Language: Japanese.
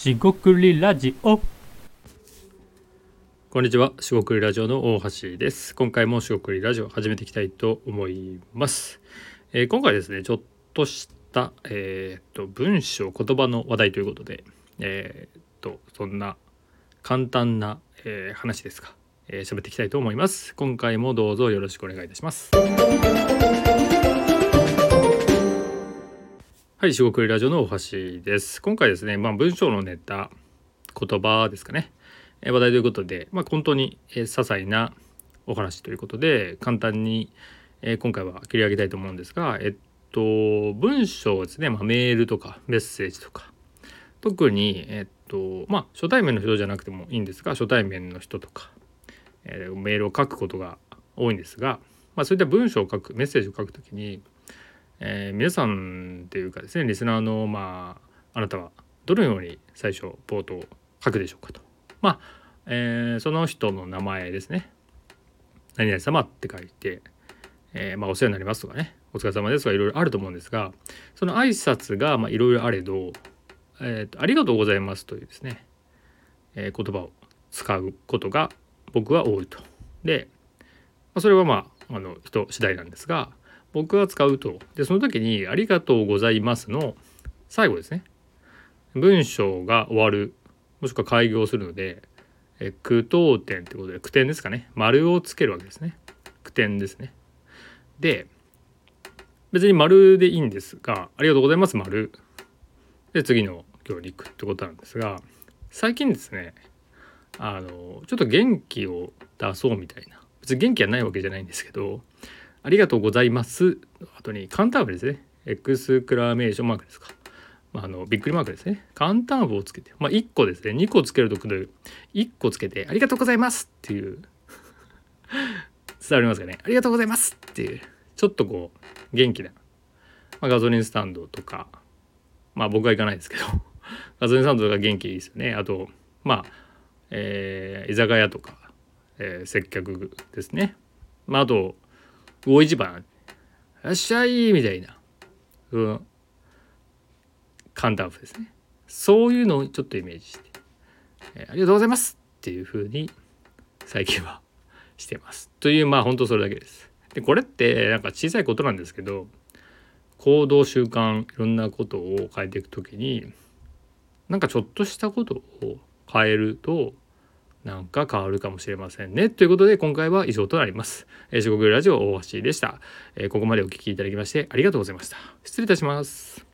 しごくりラジオこんにちは、しごくりラジオの大橋です。今回もしごくりラジオ始めていきたいと思います。えー今回ですね、ちょっとした、えーっと文章、言葉の話題ということで、えーっとそんな簡単な、えー話ですが、えー喋っていきたいと思います。今回もどうぞよろしくお願いいたします。はい、しごくりラジオの大橋です。今回ですね、まあ文章のネタ、言葉ですかね。え話題ということで、まあ、本当に、え些細なお話ということで簡単に、え今回は切り上げたいと思うんですが、えっと、文章ですね、まあ、メールとかメッセージとか特に、えっとまあ、初対面の人じゃなくてもいいんですが初対面の人とか、えメールを書くことが多いんですが、まあ、そういった文章を書くメッセージを書くときに、えー皆さんっていうかですねリスナーの、まあ、あなたはどのように最初冒頭書くでしょうかと。まあ、えーその人の名前ですね。何々様って書いて、えーまあ、お世話になりますとかね、お疲れ様ですとかいろいろあると思うんですが、その挨拶がまあいろいろあれど、えーと、ありがとうございますというですね、え言葉を使うことが僕は多いと。で、まあ、それはまあ、あの人次第なんですが、僕は使うと。で、その時に、ありがとうございますの最後ですね。文章が終わる。もしくは開業するので、え句読点ってことで句点ですかね。丸をつけるわけですね。句点ですね。で別に丸でいいんですがありがとうございます丸。で次の行に行くってことなんですが最近ですねあのちょっと元気を出そうみたいな。別に元気はないわけじゃないんですけどありがとうございますの後にカンターブですねエクスクラメーションマークですかまあ、あのびっくりマークですね。簡単符をつけて、まあ、1個ですね。2個つけるとくる。1個つけて、ありがとうございますっていう。伝わりますかね。ありがとうございますっていう。ちょっとこう、元気な。まあ、ガソリンスタンドとか、まあ僕は行かないですけど、ガソリンスタンドとか元気いいですよね。あと、まあ、えー居酒屋とか、えー接客ですね。まああと、魚市場、いらっしゃいみたいな。うん。簡単符ですね。そういうのをちょっとイメージして、えーありがとうございますっていう風に最近はしてます。というまあ本当それだけです。でこれってなんか小さいことなんですけど行動習慣いろんなことを変えていくときになんかちょっとしたことを変えるとなんか変わるかもしれませんね。ということで今回は以上となります。えー、四国ラジオ大橋でした、えーここまでお聴きいただきましてありがとうございました。失礼いたします。